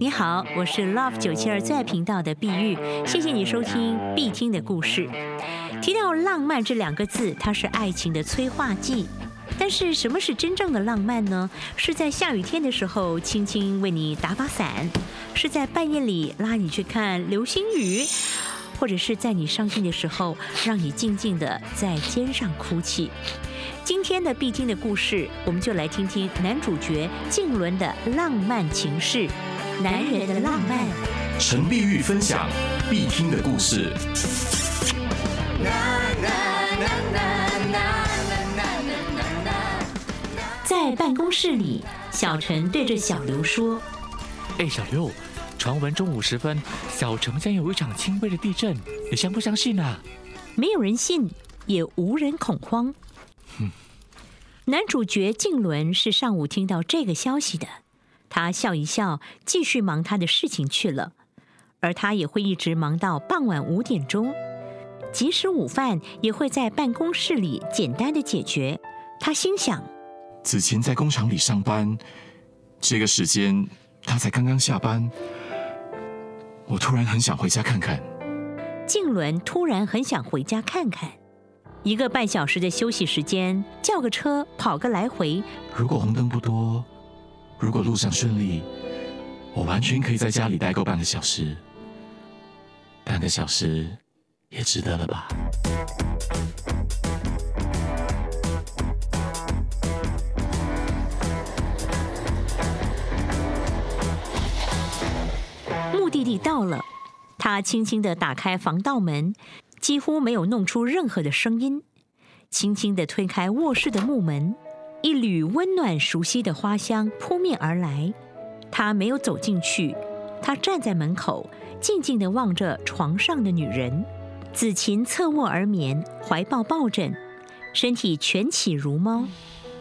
你好，我是 Love 九七二最爱频道的碧玉，谢谢你收听必听的故事。提到浪漫这两个字，它是爱情的催化剂。但是什么是真正的浪漫呢？是在下雨天的时候，轻轻为你打把伞；是在半夜里拉你去看流星雨，或者是在你伤心的时候，让你静静的在肩上哭泣。今天的必听的故事，我们就来听听男主角静伦的浪漫情事。男人的浪漫，陈碧玉分享必听的故事。在办公室里，小陈对着小刘说：“哎，小刘，传闻中午时分，小城将有一场轻微的地震，你相不相信啊？”没有人信，也无人恐慌。男主角静伦是上午听到这个消息的。他笑一笑，继续忙他的事情去了，而他也会一直忙到傍晚五点钟，即使午饭也会在办公室里简单的解决。他心想：子晴在工厂里上班，这个时间他才刚刚下班，我突然很想回家看看。静伦突然很想回家看看，一个半小时的休息时间，叫个车跑个来回。如果红灯不多。如果路上顺利，我完全可以在家里待够半个小时。半个小时也值得了吧？目的地到了，他轻轻的打开防盗门，几乎没有弄出任何的声音，轻轻的推开卧室的木门。一缕温暖熟悉的花香扑面而来，他没有走进去，他站在门口，静静地望着床上的女人。子晴侧卧而眠，怀抱抱枕，身体蜷起如猫。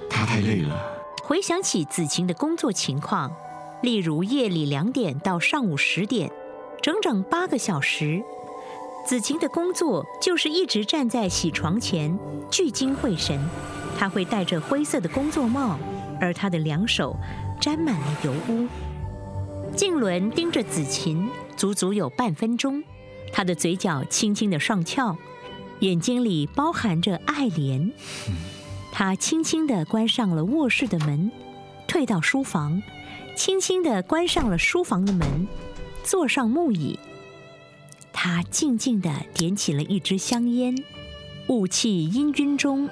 他太累了。回想起子晴的工作情况，例如夜里两点到上午十点，整整八个小时。子晴的工作就是一直站在洗床前，聚精会神。他会戴着灰色的工作帽，而他的两手沾满了油污。静伦盯着子琴，足足有半分钟。他的嘴角轻轻的上翘，眼睛里包含着爱怜。他轻轻地关上了卧室的门，退到书房，轻轻地关上了书房的门，坐上木椅。他静静地点起了一支香烟，雾气氤氲中。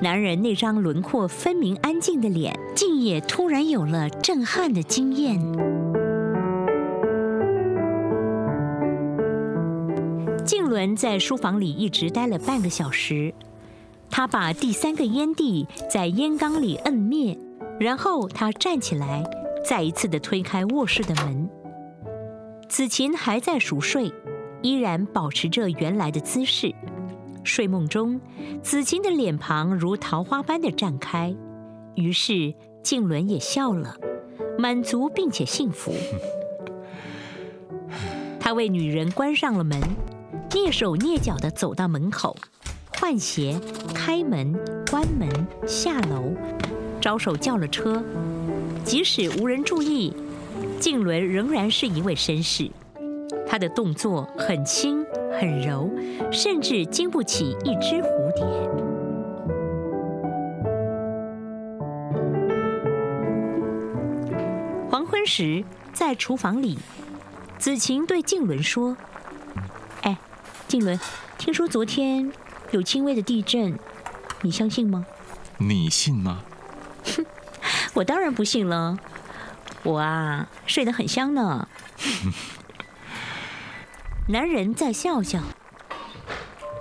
男人那张轮廓分明、安静的脸，竟也突然有了震撼的惊艳。静伦在书房里一直待了半个小时，他把第三个烟蒂在烟缸里摁灭，然后他站起来，再一次的推开卧室的门。子琴还在熟睡，依然保持着原来的姿势。睡梦中，子金的脸庞如桃花般的绽开，于是静伦也笑了，满足并且幸福。他为女人关上了门，蹑手蹑脚地走到门口，换鞋、开门、关门、下楼，招手叫了车。即使无人注意，静伦仍然是一位绅士。他的动作很轻。很柔，甚至经不起一只蝴蝶。黄昏时，在厨房里，子晴对静伦说：“哎，静伦，听说昨天有轻微的地震，你相信吗？”“你信吗？”“哼，我当然不信了。我啊，睡得很香呢。”男人在笑笑，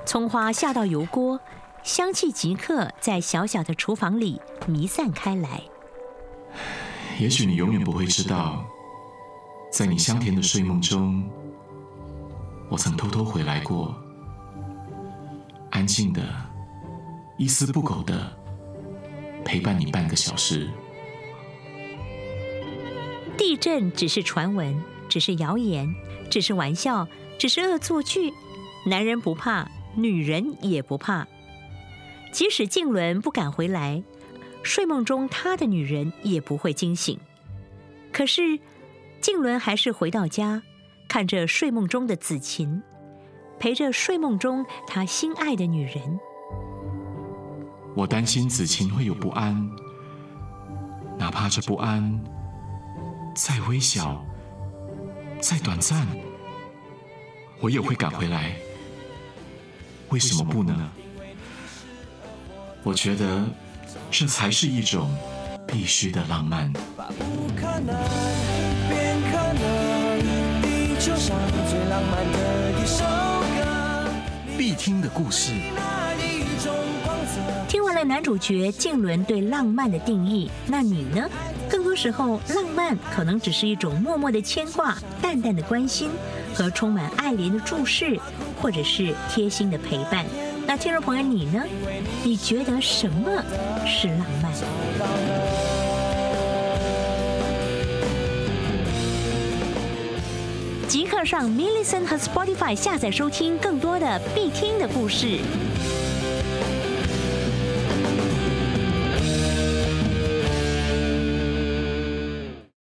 葱花下到油锅，香气即刻在小小的厨房里弥散开来。也许你永远不会知道，在你香甜的睡梦中，我曾偷偷回来过，安静的、一丝不苟的陪伴你半个小时。地震只是传闻，只是谣言，只是玩笑。只是恶作剧，男人不怕，女人也不怕。即使静伦不敢回来，睡梦中他的女人也不会惊醒。可是，静伦还是回到家，看着睡梦中的子琴，陪着睡梦中他心爱的女人。我担心子晴会有不安，哪怕这不安再微小、再短暂，我也会赶回来。为什么不呢？我觉得这才是一种必须的浪漫。不可能，变可能，地球上最浪漫的一首歌。必听的故事。听完了男主角静伦对浪漫的定义，那你呢？更多时候，浪漫可能只是一种默默的牵挂、淡淡的关心和充满爱怜的注视，或者是贴心的陪伴。那听众朋友，你呢？你觉得什么是浪漫？即刻上 m i l l i c e n t 和 Spotify 下载收听更多的必听的故事。